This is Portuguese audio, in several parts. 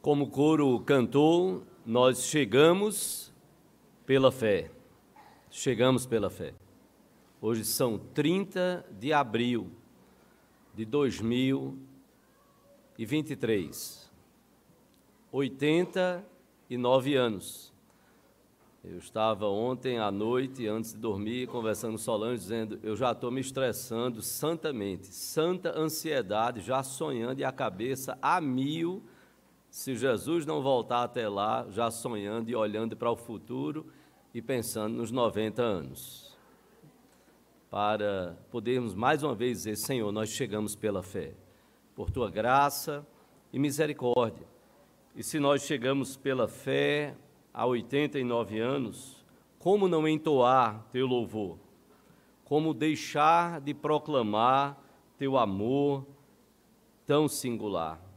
Como o coro cantou, nós chegamos pela fé. Chegamos pela fé. Hoje são 30 de abril de 2023. 89 anos. Eu estava ontem à noite, antes de dormir, conversando com Solange, dizendo: Eu já estou me estressando santamente, santa ansiedade, já sonhando e a cabeça a mil se Jesus não voltar até lá, já sonhando e olhando para o futuro e pensando nos 90 anos. Para podermos mais uma vez dizer: Senhor, nós chegamos pela fé, por tua graça e misericórdia. E se nós chegamos pela fé há 89 anos, como não entoar teu louvor? Como deixar de proclamar teu amor tão singular?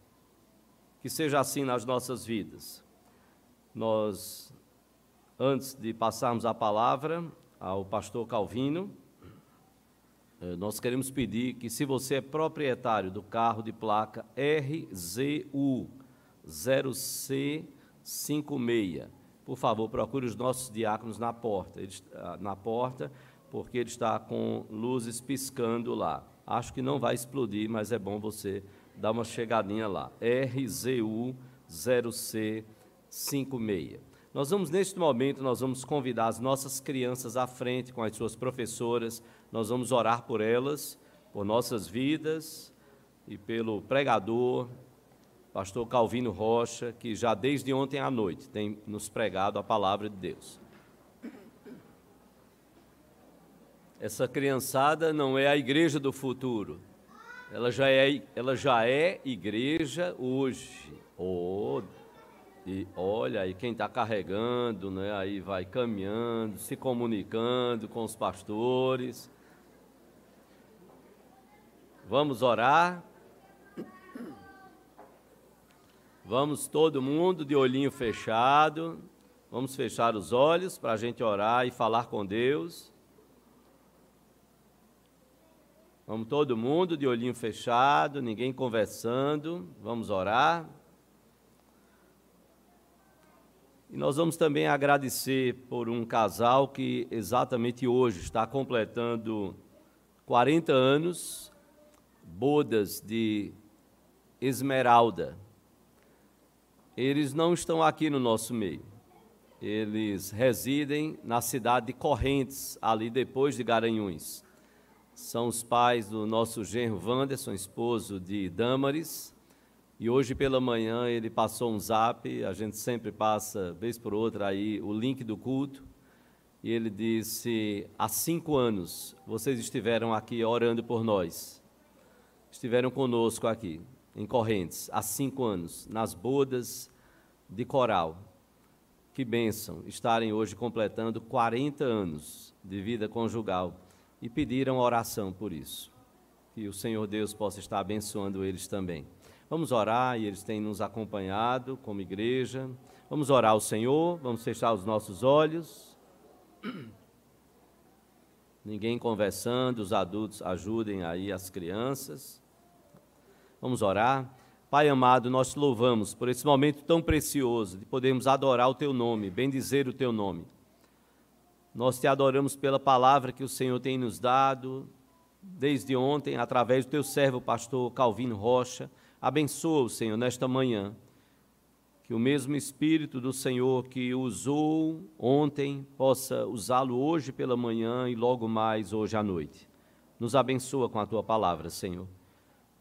Que seja assim nas nossas vidas. Nós, antes de passarmos a palavra ao pastor Calvino, eh, nós queremos pedir que, se você é proprietário do carro de placa RZU 0C56, por favor, procure os nossos diáconos na porta, ah, na porta, porque ele está com luzes piscando lá. Acho que não vai explodir, mas é bom você dá uma chegadinha lá. RZU 0C56. Nós vamos, neste momento, nós vamos convidar as nossas crianças à frente com as suas professoras, nós vamos orar por elas, por nossas vidas e pelo pregador, pastor Calvino Rocha, que já desde ontem à noite tem nos pregado a palavra de Deus. Essa criançada não é a igreja do futuro, ela já é, ela já é igreja hoje. Oh, e olha aí quem está carregando, né? Aí vai caminhando, se comunicando com os pastores. Vamos orar. Vamos todo mundo de olhinho fechado. Vamos fechar os olhos para a gente orar e falar com Deus. Vamos todo mundo de olhinho fechado, ninguém conversando. Vamos orar. E nós vamos também agradecer por um casal que exatamente hoje está completando 40 anos, bodas de Esmeralda. Eles não estão aqui no nosso meio. Eles residem na cidade de Correntes, ali depois de Garanhuns são os pais do nosso genro Wanderson, esposo de Damaris. E hoje pela manhã ele passou um zap, a gente sempre passa, vez por outra, aí o link do culto. E ele disse: há cinco anos vocês estiveram aqui orando por nós. Estiveram conosco aqui, em Correntes, há cinco anos, nas bodas de coral. Que bênção estarem hoje completando 40 anos de vida conjugal e pediram oração por isso. Que o Senhor Deus possa estar abençoando eles também. Vamos orar e eles têm nos acompanhado como igreja. Vamos orar ao Senhor, vamos fechar os nossos olhos. Ninguém conversando, os adultos ajudem aí as crianças. Vamos orar. Pai amado, nós te louvamos por esse momento tão precioso de podermos adorar o teu nome, bendizer o teu nome. Nós te adoramos pela palavra que o Senhor tem nos dado desde ontem, através do teu servo, pastor Calvino Rocha. Abençoa o Senhor nesta manhã. Que o mesmo Espírito do Senhor que usou ontem possa usá-lo hoje pela manhã e logo mais hoje à noite. Nos abençoa com a tua palavra, Senhor.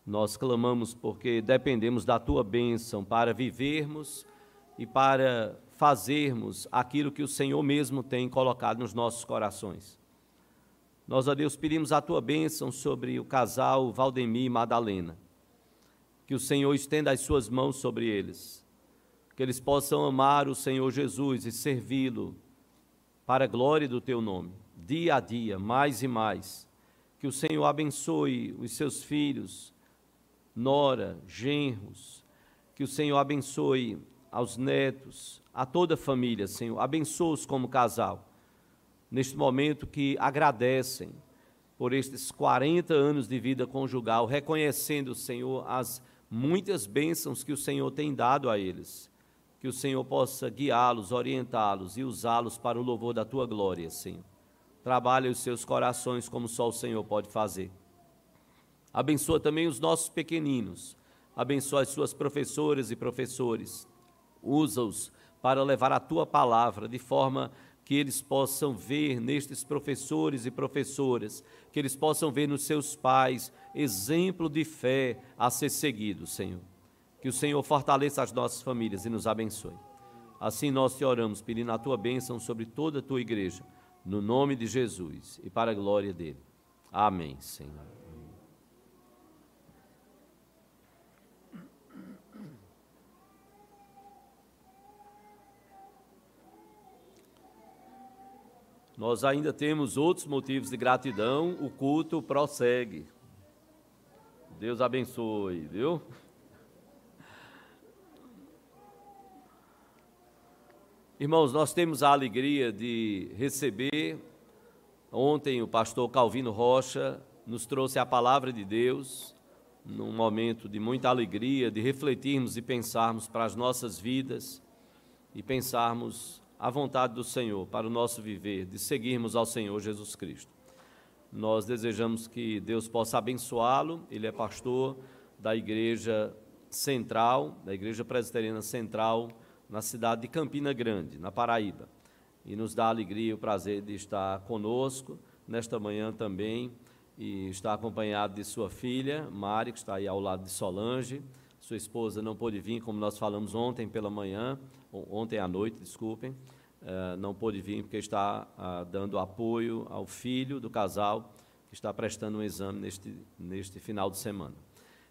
Nós clamamos porque dependemos da tua bênção para vivermos e para fazermos aquilo que o Senhor mesmo tem colocado nos nossos corações. Nós, a Deus, pedimos a tua bênção sobre o casal Valdemir e Madalena. Que o Senhor estenda as suas mãos sobre eles. Que eles possam amar o Senhor Jesus e servi-lo para a glória do teu nome, dia a dia, mais e mais. Que o Senhor abençoe os seus filhos, nora, genros. Que o Senhor abençoe aos netos, a toda a família, Senhor. Abençoa-os como casal. Neste momento que agradecem por estes 40 anos de vida conjugal, reconhecendo, Senhor, as muitas bênçãos que o Senhor tem dado a eles. Que o Senhor possa guiá-los, orientá-los e usá-los para o louvor da tua glória, Senhor. Trabalhe os seus corações como só o Senhor pode fazer. Abençoa também os nossos pequeninos. Abençoa as suas professoras e professores. Usa-os para levar a tua palavra de forma que eles possam ver nestes professores e professoras, que eles possam ver nos seus pais exemplo de fé a ser seguido, Senhor. Que o Senhor fortaleça as nossas famílias e nos abençoe. Assim nós te oramos, pedindo a tua bênção sobre toda a tua igreja, no nome de Jesus e para a glória dele. Amém, Senhor. Nós ainda temos outros motivos de gratidão, o culto prossegue. Deus abençoe, viu? Irmãos, nós temos a alegria de receber. Ontem o pastor Calvino Rocha nos trouxe a palavra de Deus, num momento de muita alegria, de refletirmos e pensarmos para as nossas vidas e pensarmos a vontade do Senhor para o nosso viver, de seguirmos ao Senhor Jesus Cristo. Nós desejamos que Deus possa abençoá-lo, ele é pastor da Igreja Central, da Igreja Presbiteriana Central, na cidade de Campina Grande, na Paraíba. E nos dá a alegria e o prazer de estar conosco nesta manhã também, e está acompanhado de sua filha, Mari, que está aí ao lado de Solange. Sua esposa não pôde vir, como nós falamos ontem pela manhã, ontem à noite, desculpem, uh, não pôde vir porque está uh, dando apoio ao filho do casal que está prestando um exame neste, neste final de semana.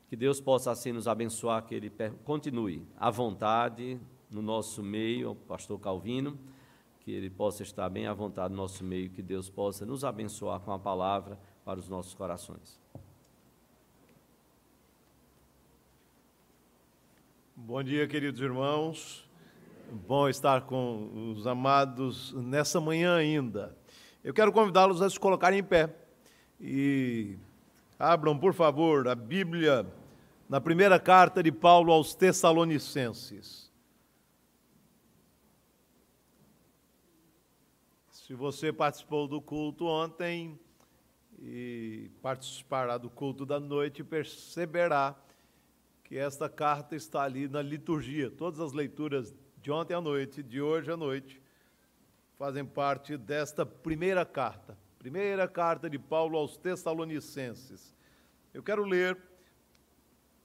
Que Deus possa assim nos abençoar, que Ele continue à vontade no nosso meio, o pastor Calvino, que Ele possa estar bem à vontade no nosso meio, que Deus possa nos abençoar com a palavra para os nossos corações. Bom dia, queridos irmãos. Bom estar com os amados nessa manhã ainda. Eu quero convidá-los a se colocarem em pé e abram, por favor, a Bíblia na primeira carta de Paulo aos Tessalonicenses. Se você participou do culto ontem e participará do culto da noite, perceberá que esta carta está ali na liturgia. Todas as leituras de ontem à noite, de hoje à noite, fazem parte desta primeira carta, primeira carta de Paulo aos Tessalonicenses. Eu quero ler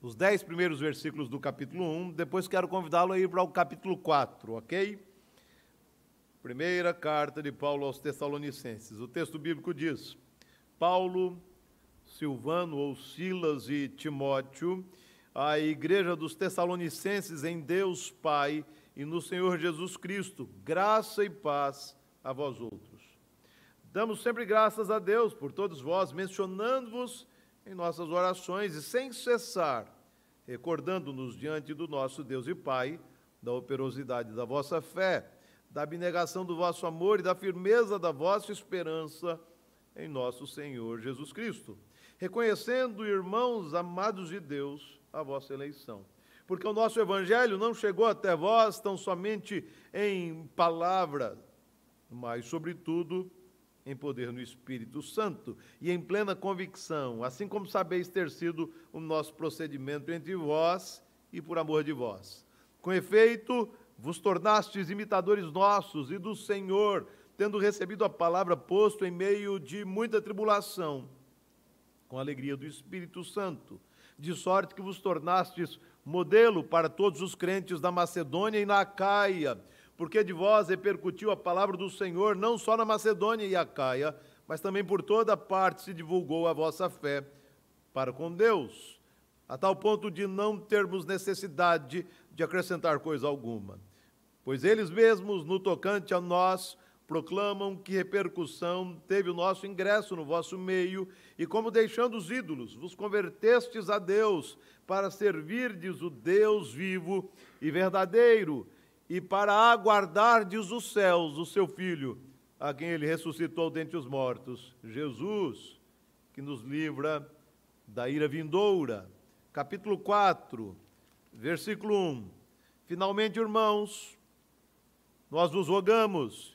os dez primeiros versículos do capítulo 1, depois quero convidá-lo a ir para o capítulo 4, ok? Primeira carta de Paulo aos Tessalonicenses. O texto bíblico diz: Paulo, Silvano ou Silas e Timóteo, a igreja dos Tessalonicenses em Deus Pai e no Senhor Jesus Cristo, graça e paz a vós outros. Damos sempre graças a Deus por todos vós, mencionando-vos em nossas orações e sem cessar, recordando-nos diante do nosso Deus e Pai da operosidade da vossa fé, da abnegação do vosso amor e da firmeza da vossa esperança em nosso Senhor Jesus Cristo, reconhecendo, irmãos amados de Deus, a vossa eleição porque o nosso evangelho não chegou até vós tão somente em palavra, mas, sobretudo, em poder no Espírito Santo e em plena convicção, assim como sabeis ter sido o nosso procedimento entre vós e por amor de vós. Com efeito, vos tornastes imitadores nossos e do Senhor, tendo recebido a palavra posto em meio de muita tribulação, com alegria do Espírito Santo, de sorte que vos tornastes modelo para todos os crentes da Macedônia e na Acaia, porque de vós repercutiu a palavra do Senhor, não só na Macedônia e Acaia, mas também por toda parte se divulgou a vossa fé para com Deus, a tal ponto de não termos necessidade de acrescentar coisa alguma. Pois eles mesmos, no tocante a nós, proclamam que repercussão teve o nosso ingresso no vosso meio, e como deixando os ídolos, vos convertestes a Deus, para servirdes o Deus vivo e verdadeiro, e para aguardardes os céus, o seu Filho, a quem ele ressuscitou dentre os mortos, Jesus, que nos livra da ira vindoura. capítulo 4, versículo 1. Finalmente, irmãos, nós vos rogamos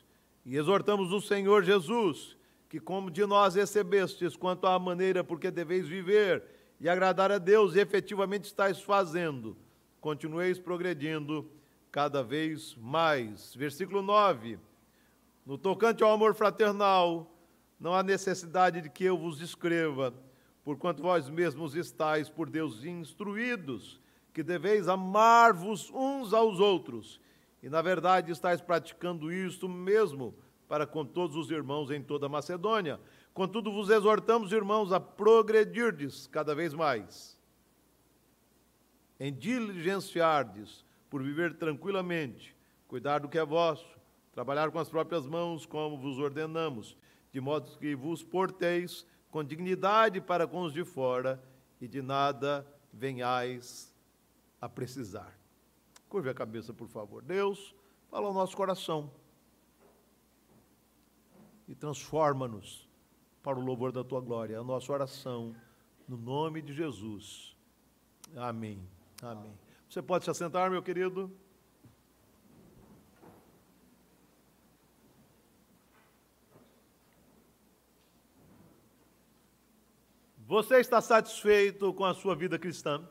e exortamos o Senhor Jesus, que como de nós recebestes quanto à maneira porque deveis viver e agradar a Deus e efetivamente estáis fazendo, continueis progredindo cada vez mais. Versículo 9. No tocante ao amor fraternal, não há necessidade de que eu vos escreva, porquanto vós mesmos estáis por Deus instruídos, que deveis amar-vos uns aos outros, e na verdade estáis praticando isto mesmo para com todos os irmãos em toda a Macedônia. Contudo, vos exortamos, irmãos, a progredirdes cada vez mais, em diligenciardes por viver tranquilamente, cuidar do que é vosso, trabalhar com as próprias mãos, como vos ordenamos, de modo que vos porteis com dignidade para com os de fora e de nada venhais a precisar. Curve a cabeça, por favor. Deus, fala ao nosso coração e transforma-nos para o louvor da tua glória. A nossa oração, no nome de Jesus. Amém. Amém. Você pode se assentar, meu querido? Você está satisfeito com a sua vida cristã?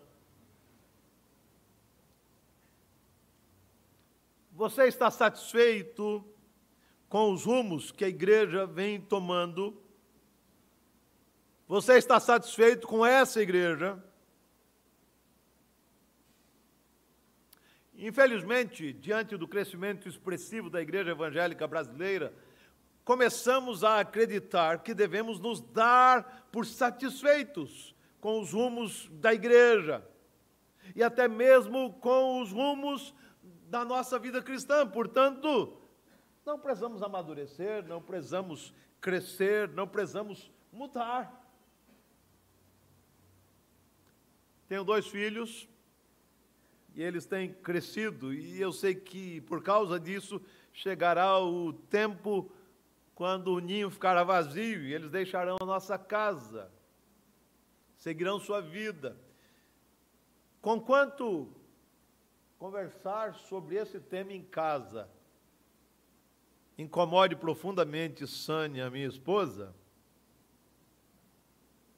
Você está satisfeito com os rumos que a igreja vem tomando? Você está satisfeito com essa igreja? Infelizmente, diante do crescimento expressivo da igreja evangélica brasileira, começamos a acreditar que devemos nos dar por satisfeitos com os rumos da igreja e até mesmo com os rumos da nossa vida cristã. Portanto, não precisamos amadurecer, não precisamos crescer, não precisamos mudar. Tenho dois filhos, e eles têm crescido, e eu sei que por causa disso chegará o tempo quando o ninho ficará vazio e eles deixarão a nossa casa, seguirão sua vida. Conquanto conversar sobre esse tema em casa incomode profundamente Sânia, minha esposa,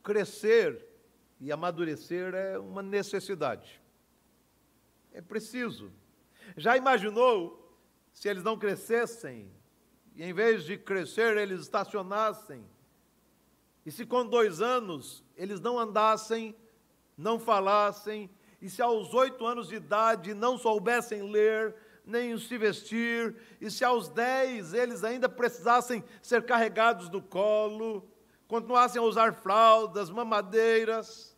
crescer e amadurecer é uma necessidade. É preciso. Já imaginou se eles não crescessem e em vez de crescer eles estacionassem? E se com dois anos eles não andassem, não falassem, e se aos oito anos de idade não soubessem ler, nem se vestir, e se aos dez eles ainda precisassem ser carregados no colo, continuassem a usar fraldas, mamadeiras.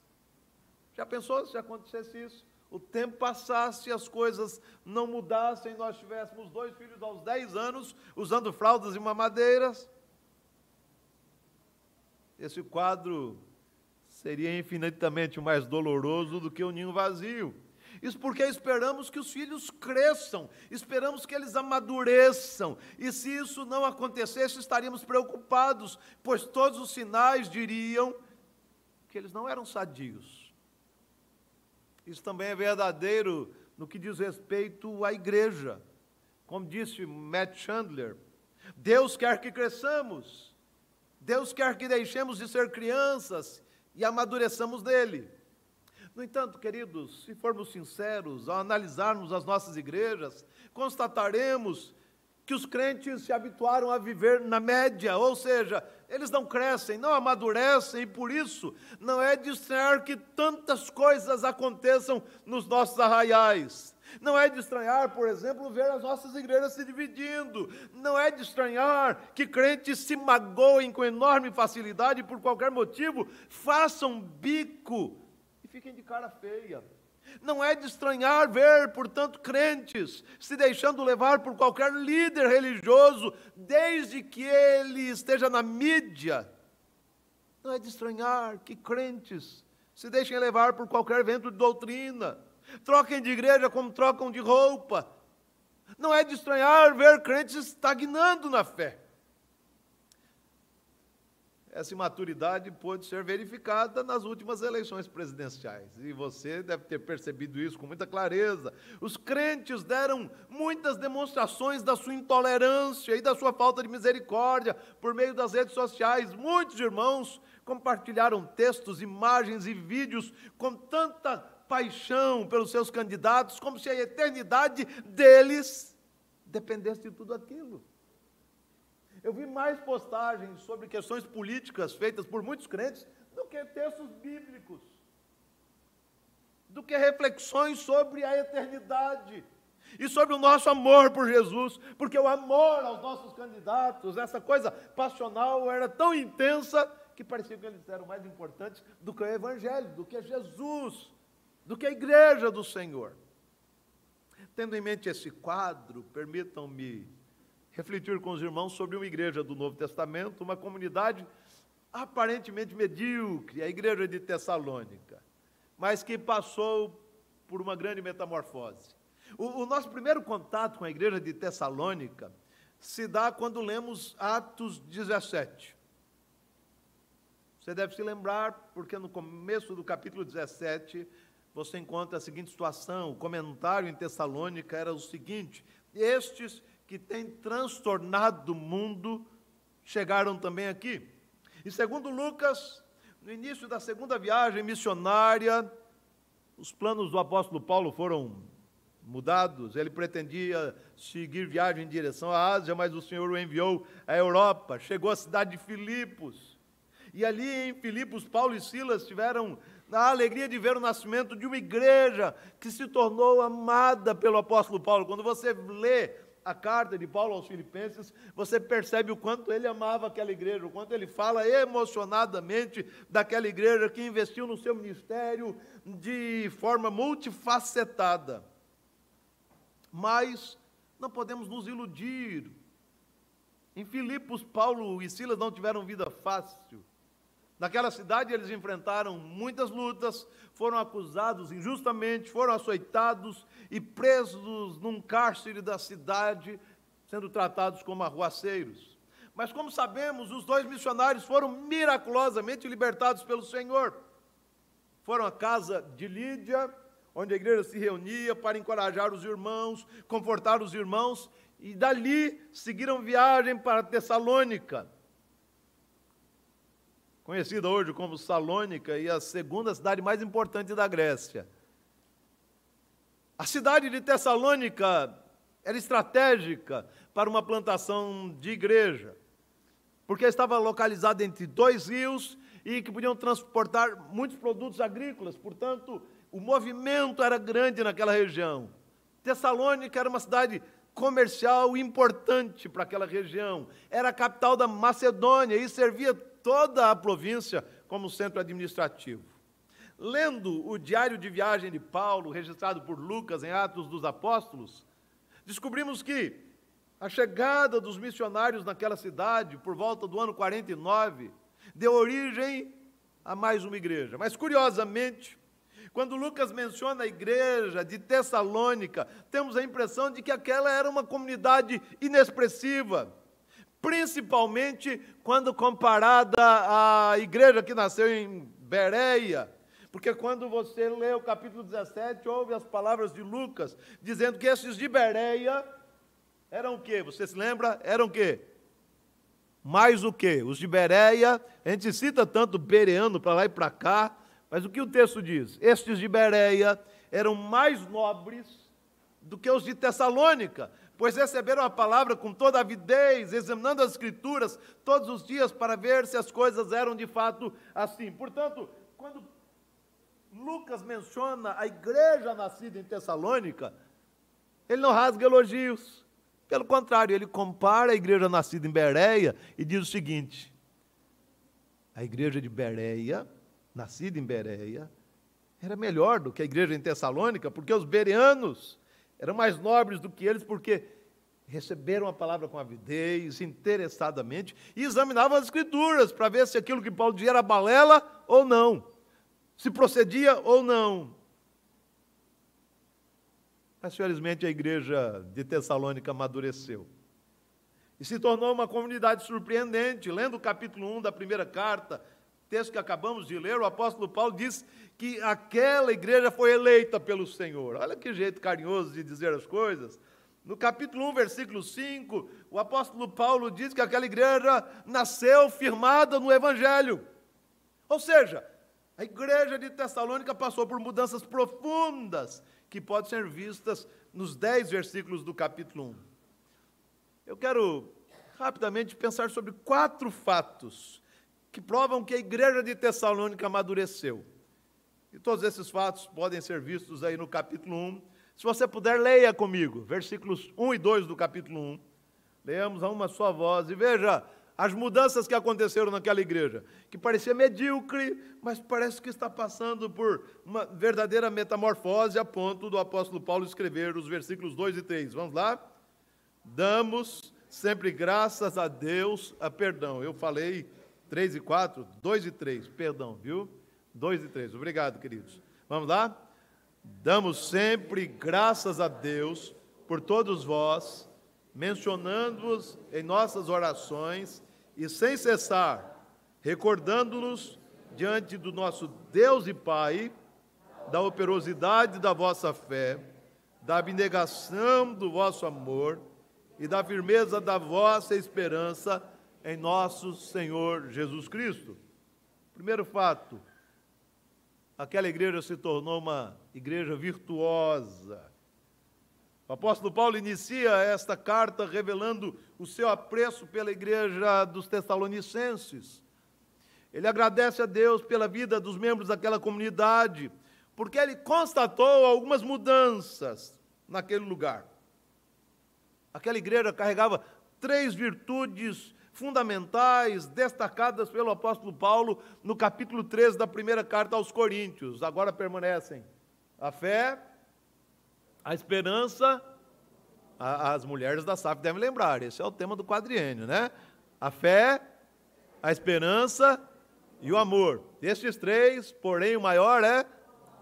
Já pensou se acontecesse isso? o tempo passasse as coisas não mudassem, nós tivéssemos dois filhos aos 10 anos usando fraldas e mamadeiras, esse quadro seria infinitamente mais doloroso do que o ninho vazio. Isso porque esperamos que os filhos cresçam, esperamos que eles amadureçam, e se isso não acontecesse, estaríamos preocupados, pois todos os sinais diriam que eles não eram sadios. Isso também é verdadeiro no que diz respeito à igreja. Como disse Matt Chandler, Deus quer que cresçamos, Deus quer que deixemos de ser crianças e amadureçamos dele. No entanto, queridos, se formos sinceros, ao analisarmos as nossas igrejas, constataremos que os crentes se habituaram a viver na média, ou seja, eles não crescem, não amadurecem, e por isso não é de estranhar que tantas coisas aconteçam nos nossos arraiais. Não é de estranhar, por exemplo, ver as nossas igrejas se dividindo. Não é de estranhar que crentes se magoem com enorme facilidade por qualquer motivo, façam bico e fiquem de cara feia. Não é de estranhar ver, portanto, crentes se deixando levar por qualquer líder religioso, desde que ele esteja na mídia. Não é de estranhar que crentes se deixem levar por qualquer vento de doutrina, troquem de igreja como trocam de roupa. Não é de estranhar ver crentes estagnando na fé. essa imaturidade pôde ser verificada nas últimas eleições presidenciais. E você deve ter percebido isso com muita clareza. Os crentes deram muitas demonstrações da sua intolerância e da sua falta de misericórdia por meio das redes sociais. Muitos irmãos compartilharam textos, imagens e vídeos com tanta paixão pelos seus candidatos, como se a eternidade deles dependesse de tudo aquilo. Eu vi mais postagens sobre questões políticas feitas por muitos crentes do que textos bíblicos, do que reflexões sobre a eternidade e sobre o nosso amor por Jesus, porque o amor aos nossos candidatos, essa coisa passional, era tão intensa que parecia que eles eram mais importantes do que o Evangelho, do que Jesus, do que a igreja do Senhor. Tendo em mente esse quadro, permitam-me refletir com os irmãos sobre uma igreja do Novo Testamento, uma comunidade aparentemente medíocre, a igreja de Tessalônica, mas que passou por uma grande metamorfose. O, o, nosso primeiro contato com a igreja de Tessalônica se dá quando lemos Atos 17. Você deve se lembrar, porque no começo do capítulo 17 você encontra a seguinte situação: o comentário em Tessalônica era o seguinte: estes que têm transtornado o mundo chegaram também aqui. E segundo Lucas, no início da segunda viagem missionária, os planos do apóstolo Paulo foram mudados. Ele pretendia seguir viagem em direção à Ásia, mas o Senhor o enviou à Europa. Chegou à cidade de Filipos. E ali em Filipos, Paulo e Silas tiveram a alegria de ver o nascimento de uma igreja que se tornou amada pelo apóstolo Paulo. Quando você lê a carta de Paulo aos Filipenses, você percebe o quanto ele amava aquela igreja, o quanto ele fala emocionadamente daquela igreja que investiu no seu ministério de forma multifacetada. Mas não podemos nos iludir. Em Filipos, Paulo e Silas não tiveram vida fácil. Naquela cidade eles enfrentaram muitas lutas, foram acusados injustamente, foram açoitados e presos num cárcere da cidade, sendo tratados como arruaceiros. Mas como sabemos, os dois missionários foram miraculosamente libertados pelo Senhor. Foram à casa de Lídia, onde a igreja se reunia para encorajar os irmãos, confortar os irmãos, e dali seguiram viagem para Tessalônica conhecida hoje como Salônica e a segunda cidade mais importante da Grécia. A cidade de Tessalônica era estratégica para uma plantação de igreja, porque estava localizada entre dois rios e que podiam transportar muitos produtos agrícolas, portanto, o movimento era grande naquela região. Tessalônica era uma cidade comercial importante para aquela região, era a capital da Macedônia e servia toda a província como centro administrativo. Lendo o diário de viagem de Paulo, registrado por Lucas em Atos dos Apóstolos, descobrimos que a chegada dos missionários naquela cidade, por volta do ano 49, deu origem a mais uma igreja. Mas, curiosamente, quando Lucas menciona a igreja de Tessalônica, temos a impressão de que aquela era uma comunidade inexpressiva, principalmente quando comparada à igreja que nasceu em Bereia. Porque quando você lê o capítulo 17, ouve as palavras de Lucas, dizendo que esses de Bereia eram o quê? Você se lembra? Eram o quê? Mais o quê? Os de Bereia, a gente cita tanto bereano para lá e para cá, mas o que o texto diz? Estes de Bereia eram mais nobres do que os de Tessalônica, pois receberam a palavra com toda avidez, examinando as Escrituras todos os dias para ver se as coisas eram de fato assim. Portanto, quando Lucas menciona a igreja nascida em Tessalônica, ele não rasga elogios. Pelo contrário, ele compara a igreja nascida em Bereia e diz o seguinte: a igreja de Bereia, nascida em Bereia, era melhor do que a igreja em Tessalônica, porque os bereanos eram mais nobres do que eles porque receberam a palavra com avidez, interessadamente, e examinavam as escrituras para ver se aquilo que Paulo dizia era balela ou não, se procedia ou não. Mas, felizmente, a igreja de Tessalônica amadureceu. E se tornou uma comunidade surpreendente. Lendo o capítulo 1 da primeira carta, texto que acabamos de ler, o apóstolo Paulo diz que aquela igreja foi eleita pelo Senhor. Olha que jeito carinhoso de dizer as coisas. No capítulo 1, versículo 5, o apóstolo Paulo diz que aquela igreja nasceu firmada no Evangelho. Ou seja, a igreja de Tessalônica passou por mudanças profundas que podem ser vistas nos dez versículos do capítulo 1. Eu quero rapidamente pensar sobre quatro fatos que provam que a igreja de Tessalônica amadureceu. E todos esses fatos podem ser vistos aí no capítulo 1. Se você puder, leia comigo, versículos 1 e 2 do capítulo 1. Leamos a uma só voz e veja as mudanças que aconteceram naquela igreja, que parecia medíocre, mas parece que está passando por uma verdadeira metamorfose a ponto do apóstolo Paulo escrever os versículos 2 e 3. Vamos lá? Damos sempre graças a Deus, a perdão. Eu falei 3 e 4, 2 e 3, perdão, viu? 2 e 3. Obrigado, queridos. Vamos lá? Damos sempre graças a Deus por todos vós, mencionando-os em nossas orações e sem cessar, recordando-nos diante do nosso Deus e Pai da operosidade da vossa fé, da abnegação do vosso amor e da firmeza da vossa esperança em nosso Senhor Jesus Cristo. Primeiro fato, aquela igreja se tornou uma igreja virtuosa. O apóstolo Paulo inicia esta carta revelando o seu apreço pela igreja dos Tessalonicenses. Ele agradece a Deus pela vida dos membros daquela comunidade, porque ele constatou algumas mudanças naquele lugar. Aquela igreja carregava três virtudes fundamentais destacadas pelo apóstolo Paulo no capítulo 13 da primeira carta aos Coríntios. Agora permanecem a fé, a esperança, a, as mulheres da SAF devem lembrar, esse é o tema do quadriênio, né? A fé, a esperança e o amor. Estes três, porém, o maior é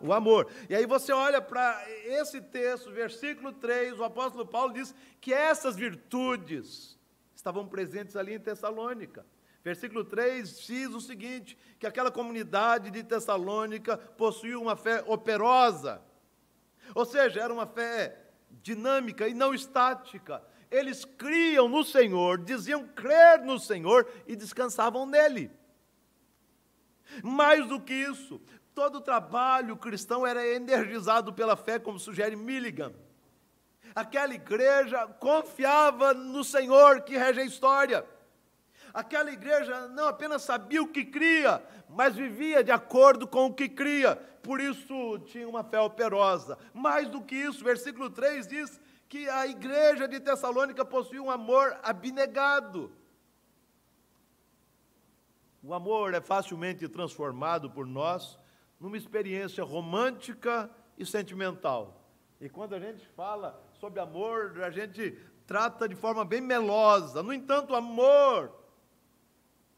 o amor. E aí você olha para esse texto, versículo 3, o apóstolo Paulo diz que essas virtudes estavam presentes ali em Tessalônica. Versículo 3 diz o seguinte: que aquela comunidade de Tessalônica possuía uma fé operosa, ou seja, era uma fé dinâmica e não estática. Eles criam no Senhor, diziam crer no Senhor e descansavam nele. Mais do que isso, todo trabalho cristão era energizado pela fé, como sugere Milligan aquela igreja confiava no Senhor que rege a história. Aquela igreja não apenas sabia o que cria, mas vivia de acordo com o que cria. Por isso tinha uma fé operosa. Mais do que isso, versículo 3 diz que a igreja de Tessalônica possuía um amor abnegado. O amor é facilmente transformado por nós numa experiência romântica e sentimental. E quando a gente fala sobre amor, a gente trata de forma bem melosa. No entanto, o amor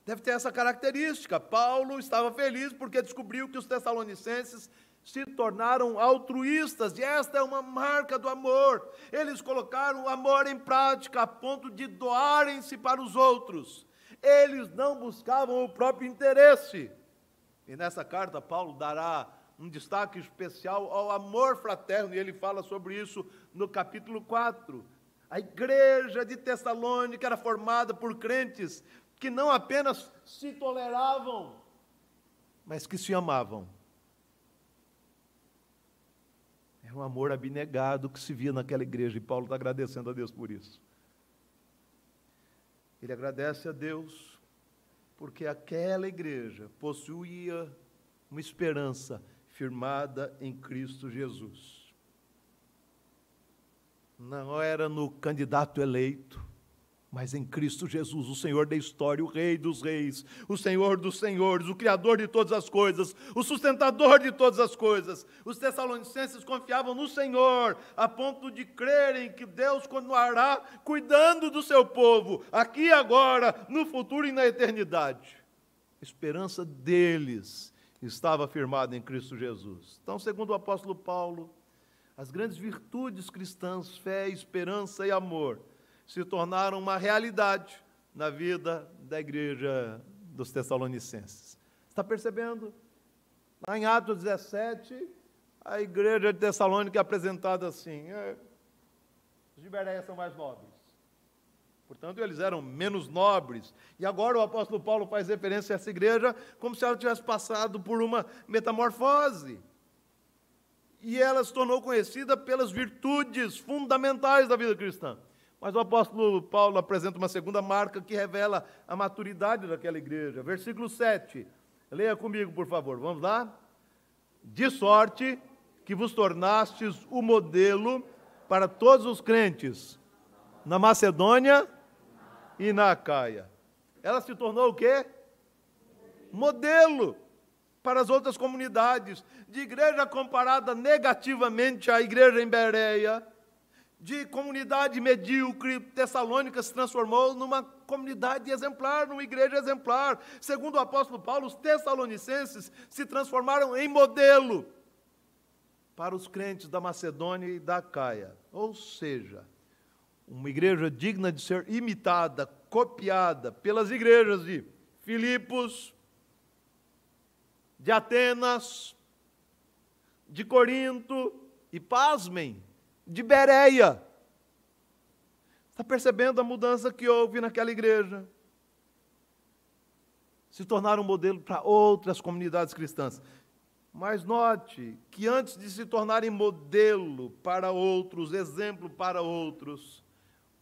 deve ter essa característica. Paulo estava feliz porque descobriu que os tessalonicenses se tornaram altruístas, e esta é uma marca do amor. Eles colocaram o amor em prática a ponto de doarem-se para os outros. Eles não buscavam o próprio interesse. E nessa carta, Paulo dará um destaque especial ao amor fraterno, e ele fala sobre isso no capítulo 4. A igreja de Tessalônica era formada por crentes que não apenas se toleravam, mas que se amavam. Era um amor abnegado que se via naquela igreja, e Paulo está agradecendo a Deus por isso. Ele agradece a Deus porque aquela igreja possuía uma esperança firmada em Cristo Jesus. Não era no candidato eleito, mas em Cristo Jesus, o Senhor da história, o Rei dos Reis, o Senhor dos Senhores, o Criador de todas as coisas, o sustentador de todas as coisas. Os Tessalonicenses confiavam no Senhor, a ponto de crerem que Deus continuará cuidando do seu povo, aqui agora, no futuro e na eternidade. A esperança deles estava firmado em Cristo Jesus. Então, segundo o apóstolo Paulo, as grandes virtudes cristãs, fé, esperança e amor, se tornaram uma realidade na vida da igreja dos Tessalonicenses. Está percebendo? Lá em Atos 17, a igreja de Tessalônica é apresentada assim: é, os de Bereia são mais nobres. Portanto, eles eram menos nobres. E agora o apóstolo Paulo faz referência a essa igreja como se ela tivesse passado por uma metamorfose. E ela se tornou conhecida pelas virtudes fundamentais da vida cristã. Mas o apóstolo Paulo apresenta uma segunda marca que revela a maturidade daquela igreja. Versículo 7. Leia comigo, por favor. Vamos lá? De sorte que vos tornastes o modelo para todos os crentes na Macedônia e na Acaia. Ela se tornou o quê? Modelo para as outras comunidades, de igreja comparada negativamente à igreja em Bereia, de comunidade medíocre, Tessalônica se transformou numa comunidade exemplar, numa igreja exemplar. Segundo o apóstolo Paulo, os tessalonicenses se transformaram em modelo para os crentes da Macedônia e da Caia. Ou seja, uma igreja digna de ser imitada, copiada pelas igrejas de Filipos, de Atenas, de Corinto e, pasmem, de Bereia. Está percebendo a mudança que houve naquela igreja? Se tornaram um modelo para outras comunidades cristãs. Mas note que antes de se tornarem modelo para outros, exemplo para outros,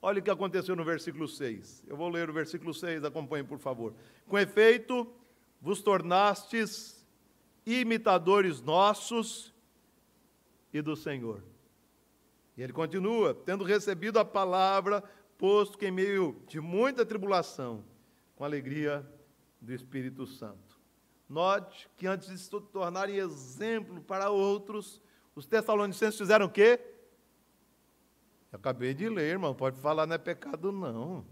olha o que aconteceu no versículo 6. Eu vou ler o versículo 6, acompanhe por favor. Com efeito, vos tornastes imitadores nossos e do Senhor. E ele continua, tendo recebido a palavra, posto que em meio de muita tribulação, com alegria do Espírito Santo. Note que antes de se tornarem exemplo para outros, os tessalonicenses fizeram o quê? Eu acabei de ler, irmão, pode falar, não é pecado não. O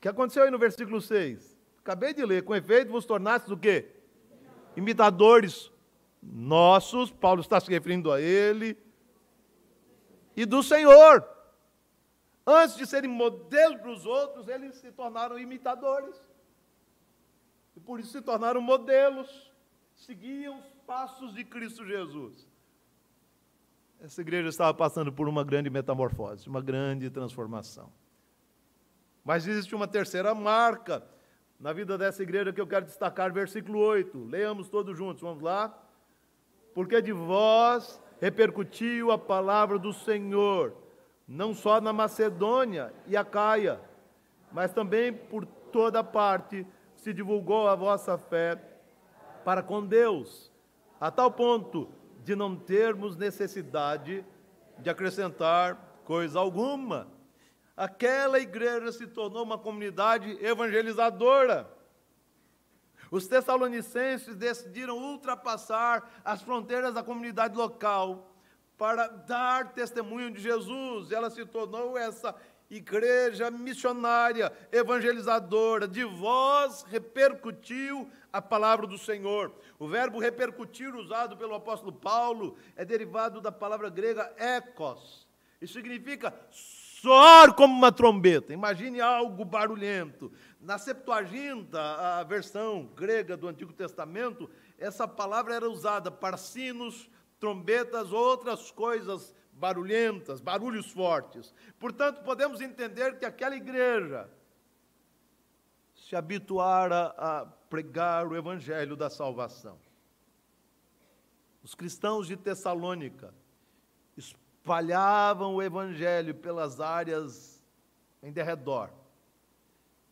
que aconteceu aí no versículo 6? Acabei de ler, com efeito vos tornastes o quê? Imitadores nossos, Paulo está se referindo a ele, e do Senhor. Antes de serem modelo para os outros, eles se tornaram imitadores e por isso se tornaram modelos, seguiam os passos de Cristo Jesus. Essa igreja estava passando por uma grande metamorfose, uma grande transformação. Mas existe uma terceira marca na vida dessa igreja que eu quero destacar, versículo 8. Leamos todos juntos, vamos lá? Porque de vós repercutiu a palavra do Senhor, não só na Macedônia e a Caia, mas também por toda parte se divulgou a vossa fé para com Deus, a tal ponto de não termos necessidade de acrescentar coisa alguma. Aquela igreja se tornou uma comunidade evangelizadora. Os tessalonicenses decidiram ultrapassar as fronteiras da comunidade local para dar testemunho de Jesus. Ela se tornou essa igreja missionária, evangelizadora, de vós repercutiu a palavra do Senhor. O verbo repercutir, usado pelo apóstolo Paulo, é derivado da palavra grega ekos. Isso significa soar como uma trombeta. Imagine algo barulhento. Na Septuaginta, a versão grega do Antigo Testamento, essa palavra era usada para sinos, trombetas, outras coisas barulhentas, barulhos fortes. Portanto, podemos entender que aquela igreja se habituara a pregar o evangelho da salvação. Os cristãos de Tessalônica espalhavam o evangelho pelas áreas em derredor,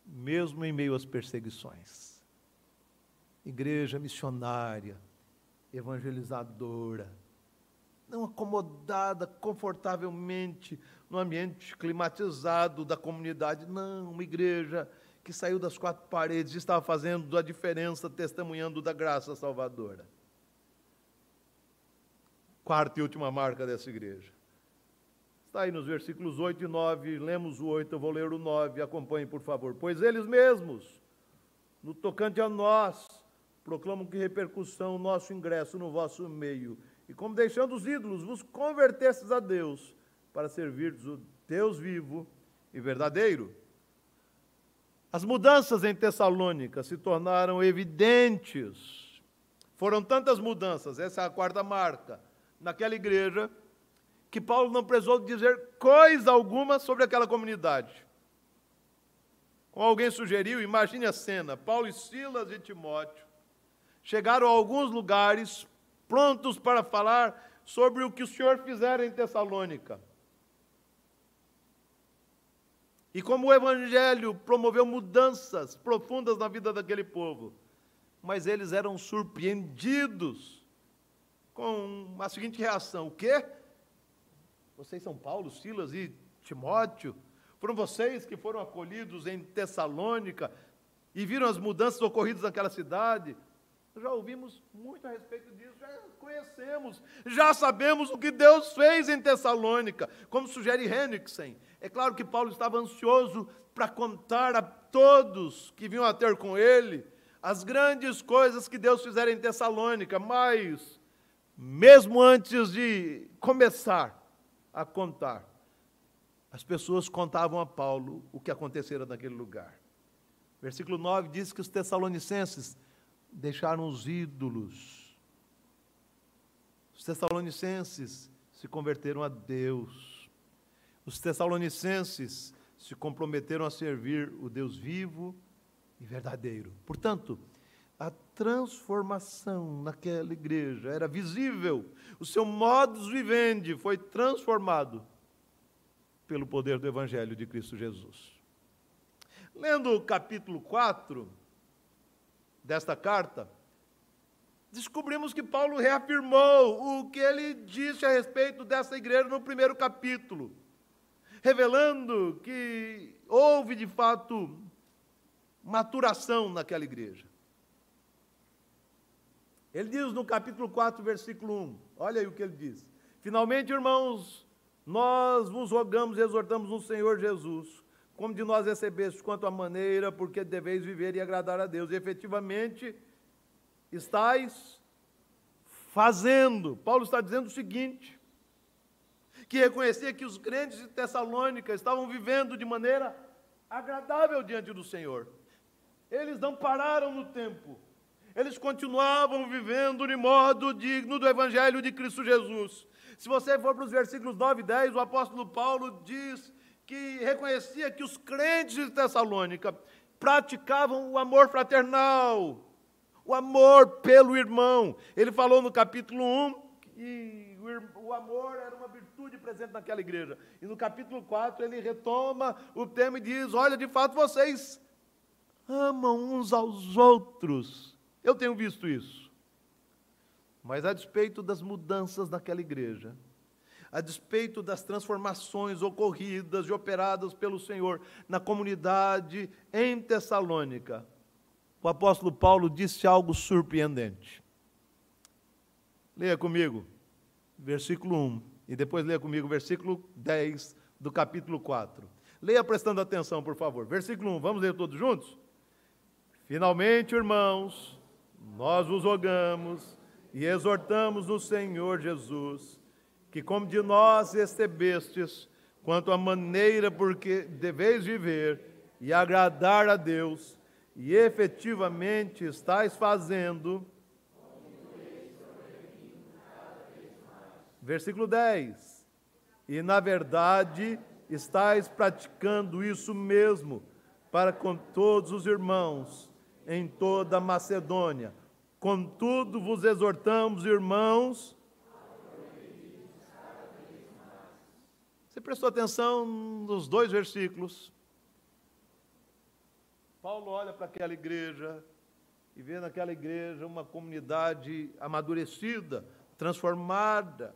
mesmo em meio às perseguições. Igreja missionária, evangelizadora, não acomodada confortavelmente no ambiente climatizado da comunidade, não, uma igreja que saiu das quatro paredes e estava fazendo a diferença, testemunhando da graça salvadora. Quarta e última marca dessa igreja. Está aí nos versículos 8 e 9, lemos o 8, eu vou ler o 9, acompanhe por favor. Pois eles mesmos, no tocante a nós, proclamam que repercussão o nosso ingresso no vosso meio e como deixando os ídolos, vos convertestes a Deus, para servirdes o Deus vivo e verdadeiro. As mudanças em Tessalônica se tornaram evidentes. Foram tantas mudanças, essa é a quarta marca, naquela igreja, que Paulo não precisou dizer coisa alguma sobre aquela comunidade. Como alguém sugeriu, imagine a cena: Paulo e Silas e Timóteo chegaram a alguns lugares prontos para falar sobre o que o Senhor fizera em Tessalônica. E como o Evangelho promoveu mudanças profundas na vida daquele povo, mas eles eram surpreendidos com a seguinte reação: o quê? Vocês são Paulo, Silas e Timóteo? Foram vocês que foram acolhidos em Tessalônica e viram as mudanças ocorridas naquela cidade? Já ouvimos muito a respeito disso, já conhecemos, já sabemos o que Deus fez em Tessalônica, como sugere Henriksen. É claro que Paulo estava ansioso para contar a todos que vinham a ter com ele as grandes coisas que Deus fizera em Tessalônica, mas, mesmo antes de começar a contar, as pessoas contavam a Paulo o que acontecera naquele lugar. Versículo 9 diz que os tessalonicenses deixaram os ídolos. Os tessalonicenses se converteram a Deus. Os tessalonicenses se comprometeram a servir o Deus vivo e verdadeiro. Portanto, a transformação naquela igreja era visível. O seu modus vivendi foi transformado pelo poder do Evangelho de Cristo Jesus. Lendo o capítulo 4 desta carta, descobrimos que Paulo reafirmou o que ele disse a respeito dessa igreja no primeiro capítulo, revelando que houve de fato maturação naquela igreja. Ele diz no capítulo 4, versículo 1, olha aí o que ele diz: Finalmente, irmãos, nós vos rogamos e exortamos no Senhor Jesus, como de nós recebestes quanto à maneira, porque deveis viver e agradar a Deus. E efetivamente, estáis fazendo. Paulo está dizendo o seguinte: que reconhecia que os crentes de Tessalônica estavam vivendo de maneira agradável diante do Senhor. Eles não pararam no tempo. Eles continuavam vivendo de modo digno do Evangelho de Cristo Jesus. Se você for para os versículos 9 e 10, o apóstolo Paulo diz que reconhecia que os crentes de Tessalônica praticavam o amor fraternal, o amor pelo irmão. Ele falou no capítulo 1 que o amor era uma virtude presente naquela igreja. E no capítulo 4 ele retoma o tema e diz: Olha, de fato vocês amam uns aos outros. Eu tenho visto isso. Mas a despeito das mudanças naquela igreja, a despeito das transformações ocorridas e operadas pelo Senhor na comunidade em Tessalônica, o apóstolo Paulo disse algo surpreendente. Leia comigo, versículo 1, e depois leia comigo, versículo 10 do capítulo 4. Leia prestando atenção, por favor. Versículo 1, vamos ler todos juntos? Finalmente, irmãos, nós vos rogamos e exortamos no Senhor Jesus, que como de nós recebestes, quanto à maneira porque deveis viver e agradar a Deus, e efetivamente estáis fazendo. Versículo 10. E na verdade estáis praticando isso mesmo para com todos os irmãos em toda a Macedônia. Contudo, vos exortamos, irmãos. Prestou atenção nos dois versículos? Paulo olha para aquela igreja e vê naquela igreja uma comunidade amadurecida, transformada,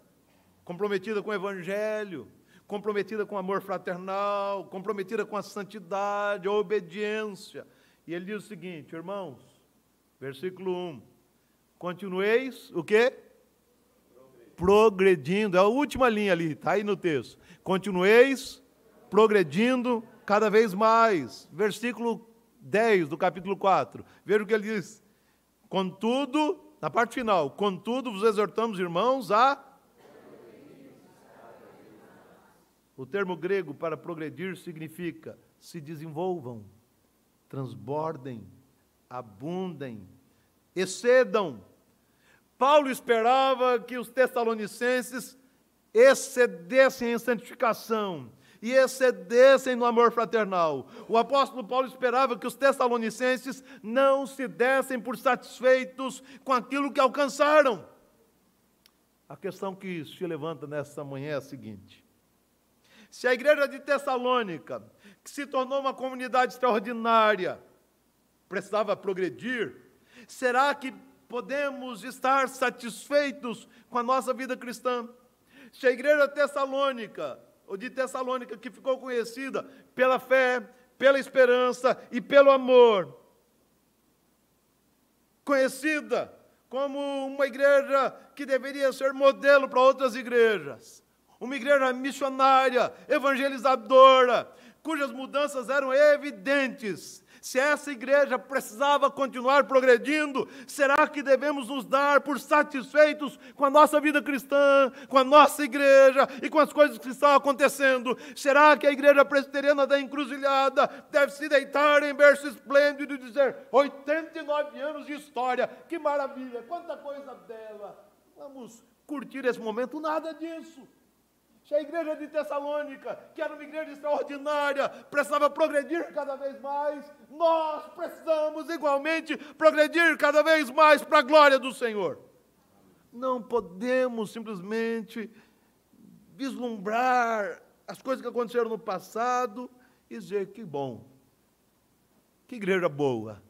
comprometida com o Evangelho, comprometida com o amor fraternal, comprometida com a santidade, a obediência. E ele diz o seguinte, irmãos, versículo 1: Continueis o quê? Progredindo. É a última linha ali, está aí no texto. Continueis progredindo cada vez mais. Versículo 10 do capítulo 4. Veja o que ele diz. Contudo, na parte final, contudo vos exortamos, irmãos, a O termo grego para progredir significa se desenvolvam, transbordem, abundem, excedam. Paulo esperava que os tessalonicenses excedessem em santificação e excedessem no amor fraternal. O apóstolo Paulo esperava que os tessalonicenses não se dessem por satisfeitos com aquilo que alcançaram. A questão que se levanta nesta manhã é a seguinte: se a igreja de Tessalônica, que se tornou uma comunidade extraordinária, precisava progredir, será que podemos estar satisfeitos com a nossa vida cristã? Se a igreja tessalônica, ou de Tessalônica, que ficou conhecida pela fé, pela esperança e pelo amor, conhecida como uma igreja que deveria ser modelo para outras igrejas, uma igreja missionária, evangelizadora, cujas mudanças eram evidentes, se essa igreja precisava continuar progredindo, será que devemos nos dar por satisfeitos com a nossa vida cristã, com a nossa igreja e com as coisas que estão acontecendo? Será que a igreja presbiteriana da encruzilhada deve se deitar em berço esplêndido e dizer 89 anos de história, que maravilha, quanta coisa bela, vamos curtir esse momento? Nada disso. Se a igreja de Tessalônica, que era uma igreja extraordinária, precisava progredir cada vez mais, nós precisamos igualmente progredir cada vez mais para a glória do Senhor. Não podemos simplesmente vislumbrar as coisas que aconteceram no passado e dizer que bom, que igreja boa,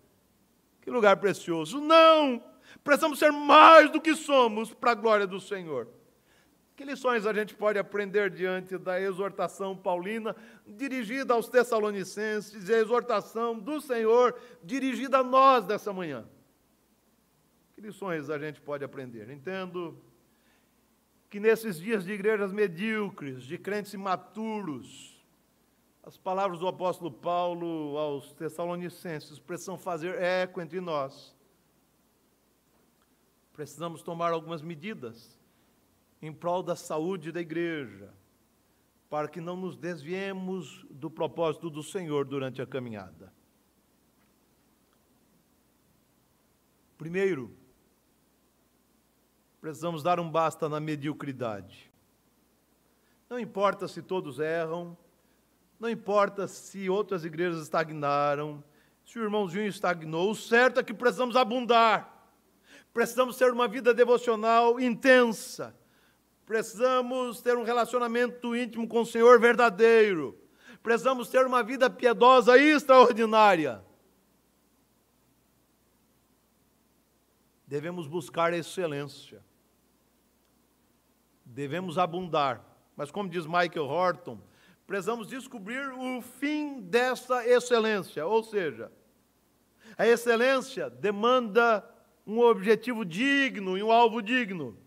que lugar precioso. Não! Precisamos ser mais do que somos para a glória do Senhor. Que lições a gente pode aprender diante da exortação paulina dirigida aos Tessalonicenses e a exortação do Senhor dirigida a nós dessa manhã? Que lições a gente pode aprender? Entendo que nesses dias de igrejas medíocres, de crentes imaturos, as palavras do apóstolo Paulo aos Tessalonicenses precisam fazer eco entre nós. Precisamos tomar algumas medidas em prol da saúde da igreja, para que não nos desviemos do propósito do Senhor durante a caminhada. Primeiro, precisamos dar um basta na mediocridade. Não importa se todos erram, não importa se outras igrejas estagnaram, se o irmãozinho estagnou, o certo é que precisamos abundar. Precisamos ter uma vida devocional intensa, Precisamos ter um relacionamento íntimo com o Senhor verdadeiro. Precisamos ter uma vida piedosa e extraordinária. Devemos buscar excelência. Devemos abundar. Mas, como diz Michael Horton, precisamos descobrir o fim dessa excelência. Ou seja, a excelência demanda um objetivo digno e um alvo digno.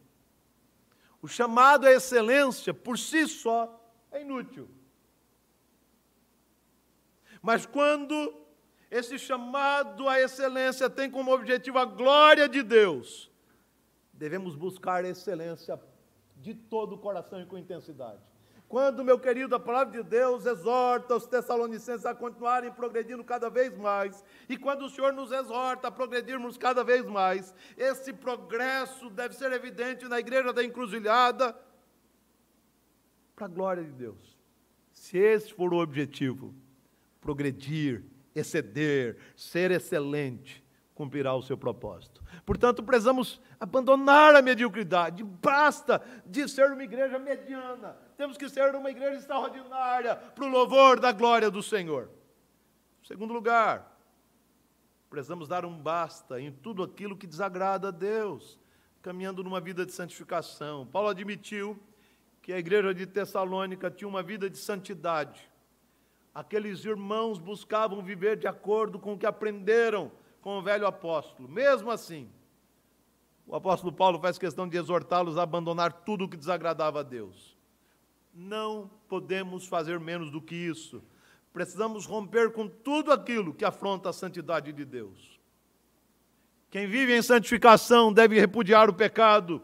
O chamado à excelência, por si só, é inútil. Mas quando esse chamado à excelência tem como objetivo a glória de Deus, devemos buscar excelência de todo o coração e com intensidade. Quando, meu querido, a palavra de Deus exorta os Tessalonicenses a continuarem progredindo cada vez mais, e quando o Senhor nos exorta a progredirmos cada vez mais, esse progresso deve ser evidente na igreja da encruzilhada, para a glória de Deus. Se esse for o objetivo, progredir, exceder, ser excelente, cumprirá o seu propósito. Portanto, precisamos abandonar a mediocridade. Basta de ser uma igreja mediana. Temos que ser uma igreja extraordinária para o louvor da glória do Senhor. Segundo lugar, precisamos dar um basta em tudo aquilo que desagrada a Deus, caminhando numa vida de santificação. Paulo admitiu que a igreja de Tessalônica tinha uma vida de santidade. Aqueles irmãos buscavam viver de acordo com o que aprenderam com o velho apóstolo. Mesmo assim, o apóstolo Paulo faz questão de exortá-los a abandonar tudo o que desagradava a Deus. Não podemos fazer menos do que isso. Precisamos romper com tudo aquilo que afronta a santidade de Deus. Quem vive em santificação deve repudiar o pecado,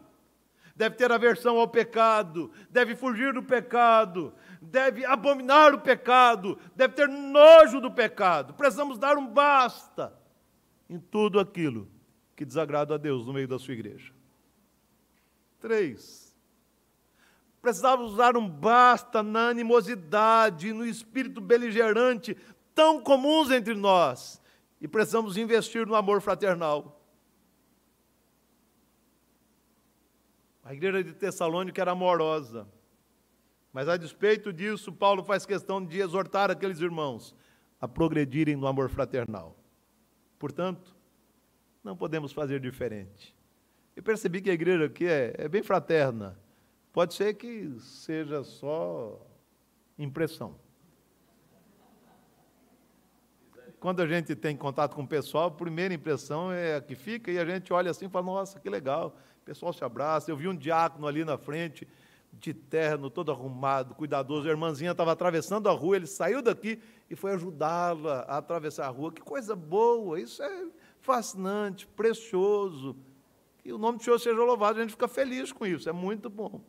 deve ter aversão ao pecado, deve fugir do pecado, deve abominar o pecado, deve ter nojo do pecado. Precisamos dar um basta em tudo aquilo que desagrada a Deus no meio da sua igreja. Três. Precisamos dar um basta na animosidade, no espírito beligerante, tão comuns entre nós. E precisamos investir no amor fraternal. A igreja de Tessalônica era amorosa. Mas a despeito disso, Paulo faz questão de exortar aqueles irmãos a progredirem no amor fraternal. Portanto, não podemos fazer diferente. Eu percebi que a igreja aqui é, é bem fraterna. Pode ser que seja só impressão. Quando a gente tem contato com o pessoal, a primeira impressão é a que fica e a gente olha assim e fala: nossa, que legal. O pessoal se abraça. Eu vi um diácono ali na frente, de terno, todo arrumado, cuidadoso. A irmãzinha estava atravessando a rua, ele saiu daqui e foi ajudá-la a atravessar a rua. Que coisa boa! Isso é fascinante, precioso. Que o nome do Senhor seja louvado, a gente fica feliz com isso, é muito bom.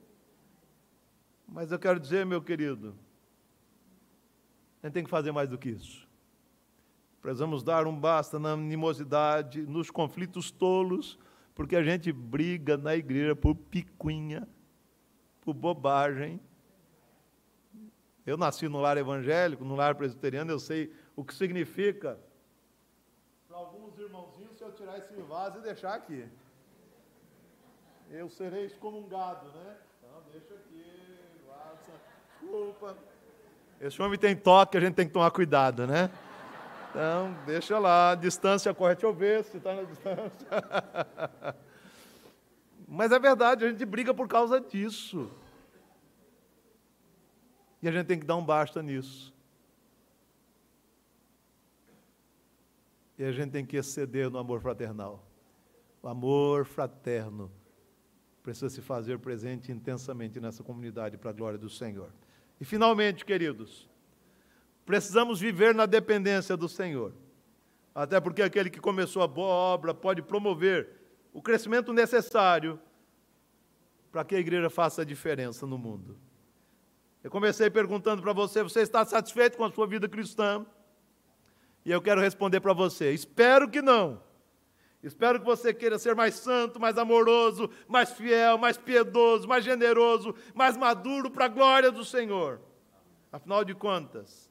Mas eu quero dizer, meu querido, a gente tem que fazer mais do que isso. Precisamos dar um basta na animosidade, nos conflitos tolos, porque a gente briga na igreja por picuinha, por bobagem. Eu nasci no lar evangélico, no lar presbiteriano, eu sei o que significa. Para alguns irmãozinhos, se eu tirar esse vaso e deixar aqui, eu serei excomungado, né? Então, deixa aqui, desculpa. Esse homem tem toque, a gente tem que tomar cuidado, né? Então, deixa lá, distância corre, deixa eu ver se está na distância. Mas é verdade, a gente briga por causa disso. E a gente tem que dar um basta nisso. E a gente tem que exceder no amor fraternal. O amor fraterno precisa se fazer presente intensamente nessa comunidade para a glória do Senhor. E finalmente, queridos, Precisamos viver na dependência do Senhor. Até porque aquele que começou a boa obra pode promover o crescimento necessário para que a igreja faça a diferença no mundo. Eu comecei perguntando para você: você está satisfeito com a sua vida cristã? E eu quero responder para você: espero que não. Espero que você queira ser mais santo, mais amoroso, mais fiel, mais piedoso, mais generoso, mais maduro para a glória do Senhor. Afinal de contas,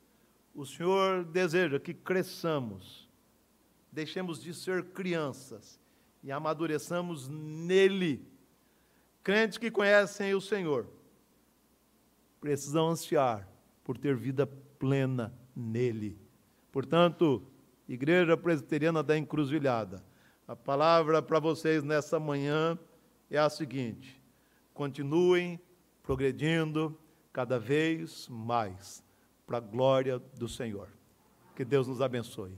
o Senhor deseja que cresçamos, deixemos de ser crianças e amadureçamos nele. Crentes que conhecem o Senhor precisam ansiar por ter vida plena nele. Portanto, Igreja Presbiteriana da Encruzilhada, a palavra para vocês nessa manhã é a seguinte: continuem progredindo cada vez mais para a glória do Senhor. Que Deus nos abençoe.